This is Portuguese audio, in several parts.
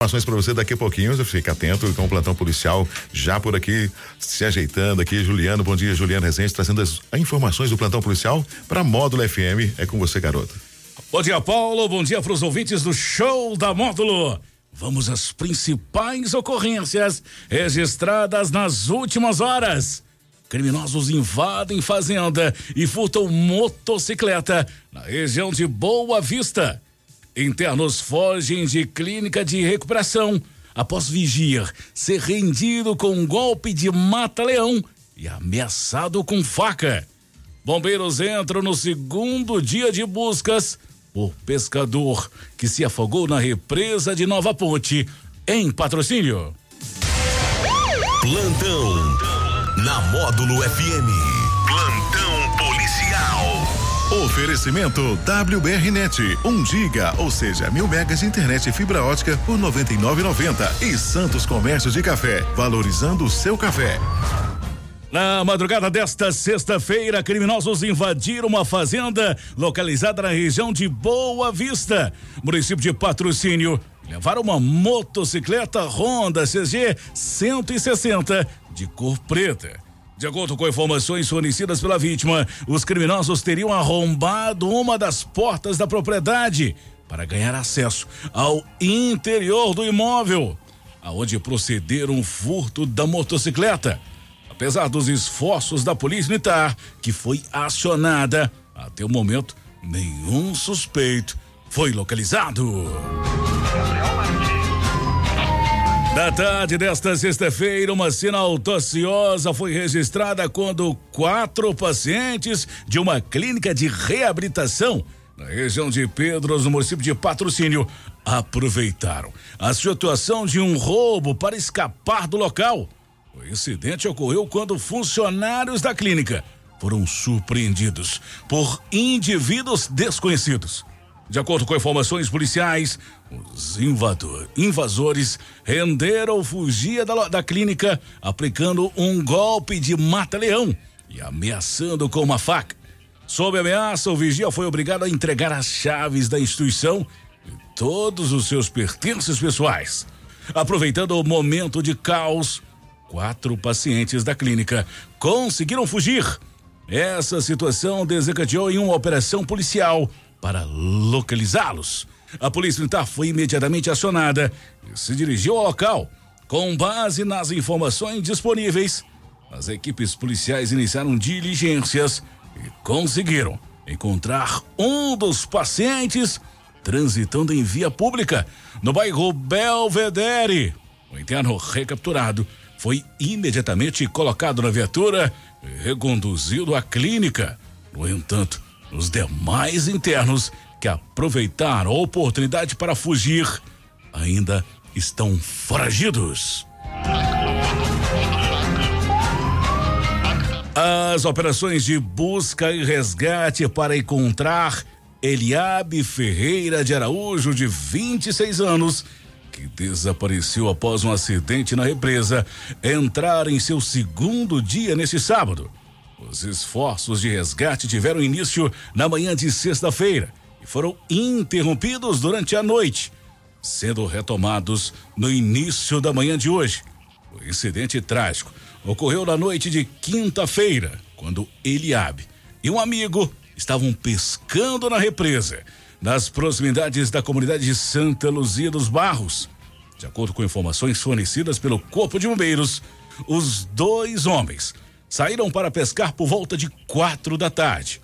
Informações para você daqui a pouquinho, fica atento com o plantão policial já por aqui, se ajeitando aqui. Juliano, bom dia, Juliano Rezende, trazendo as informações do plantão policial para Módulo FM. É com você, garoto. Bom dia, Paulo. Bom dia para os ouvintes do show da Módulo. Vamos às principais ocorrências registradas nas últimas horas. Criminosos invadem fazenda e furtam motocicleta na região de Boa Vista. Internos fogem de clínica de recuperação após vigia ser rendido com um golpe de mata-leão e ameaçado com faca. Bombeiros entram no segundo dia de buscas por pescador que se afogou na represa de Nova Ponte, em patrocínio. Plantão na Módulo FM. Oferecimento WBRnet, 1 um giga, ou seja, mil megas de internet e fibra ótica por 99,90 e Santos Comércio de Café, valorizando o seu café. Na madrugada desta sexta-feira, criminosos invadiram uma fazenda localizada na região de Boa Vista, município de Patrocínio. Levaram uma motocicleta Honda CG 160 de cor preta. De acordo com informações fornecidas pela vítima, os criminosos teriam arrombado uma das portas da propriedade para ganhar acesso ao interior do imóvel, aonde procederam o furto da motocicleta. Apesar dos esforços da Polícia Militar, que foi acionada, até o momento nenhum suspeito foi localizado. Da tarde desta sexta-feira, uma cena autaciosa foi registrada quando quatro pacientes de uma clínica de reabilitação na região de Pedros, no município de Patrocínio, aproveitaram a situação de um roubo para escapar do local. O incidente ocorreu quando funcionários da clínica foram surpreendidos por indivíduos desconhecidos. De acordo com informações policiais, os invador, invasores renderam fugia da, da clínica aplicando um golpe de mata-leão e ameaçando com uma faca. Sob ameaça, o vigia foi obrigado a entregar as chaves da instituição e todos os seus pertences pessoais. Aproveitando o momento de caos, quatro pacientes da clínica conseguiram fugir. Essa situação desencadeou em uma operação policial para localizá-los. A polícia militar foi imediatamente acionada e se dirigiu ao local. Com base nas informações disponíveis, as equipes policiais iniciaram diligências e conseguiram encontrar um dos pacientes transitando em via pública no bairro Belvedere. O interno recapturado foi imediatamente colocado na viatura e reconduzido à clínica. No entanto, os demais internos que aproveitaram a oportunidade para fugir ainda estão foragidos. As operações de busca e resgate para encontrar Eliabe Ferreira de Araújo, de 26 anos, que desapareceu após um acidente na represa, entraram em seu segundo dia neste sábado. Os esforços de resgate tiveram início na manhã de sexta-feira e foram interrompidos durante a noite, sendo retomados no início da manhã de hoje. O incidente trágico ocorreu na noite de quinta-feira, quando Eliabe e um amigo estavam pescando na represa, nas proximidades da comunidade de Santa Luzia dos Barros. De acordo com informações fornecidas pelo Corpo de Bombeiros, os dois homens saíram para pescar por volta de quatro da tarde.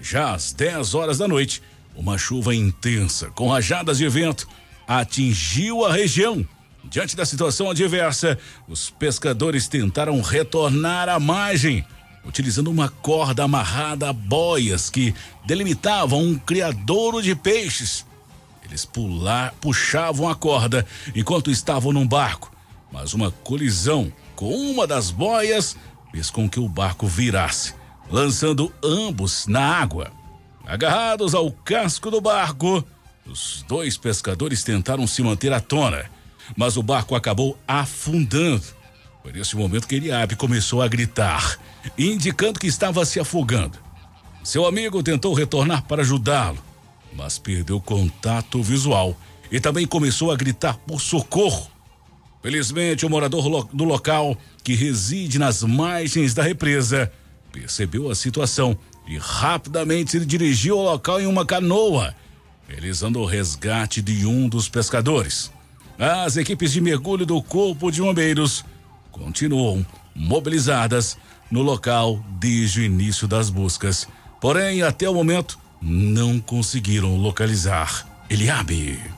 Já às 10 horas da noite, uma chuva intensa, com rajadas de vento, atingiu a região. Diante da situação adversa, os pescadores tentaram retornar à margem, utilizando uma corda amarrada a boias que delimitavam um criadouro de peixes. Eles pular, puxavam a corda enquanto estavam num barco, mas uma colisão com uma das boias com que o barco virasse, lançando ambos na água. Agarrados ao casco do barco, os dois pescadores tentaram se manter à tona, mas o barco acabou afundando. Foi nesse momento que Eliabe começou a gritar, indicando que estava se afogando. Seu amigo tentou retornar para ajudá-lo, mas perdeu contato visual e também começou a gritar por socorro. Felizmente, o morador do local, que reside nas margens da represa, percebeu a situação e rapidamente se dirigiu ao local em uma canoa, realizando o resgate de um dos pescadores. As equipes de mergulho do Corpo de Bombeiros continuam mobilizadas no local desde o início das buscas. Porém, até o momento, não conseguiram localizar Eliabe.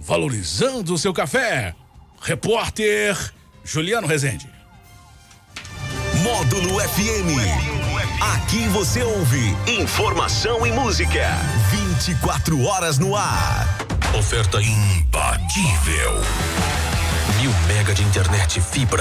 valorizando o seu café. Repórter Juliano Rezende. Módulo FM. Aqui você ouve informação e música. 24 horas no ar. Oferta imbatível. Mil mega de internet fibra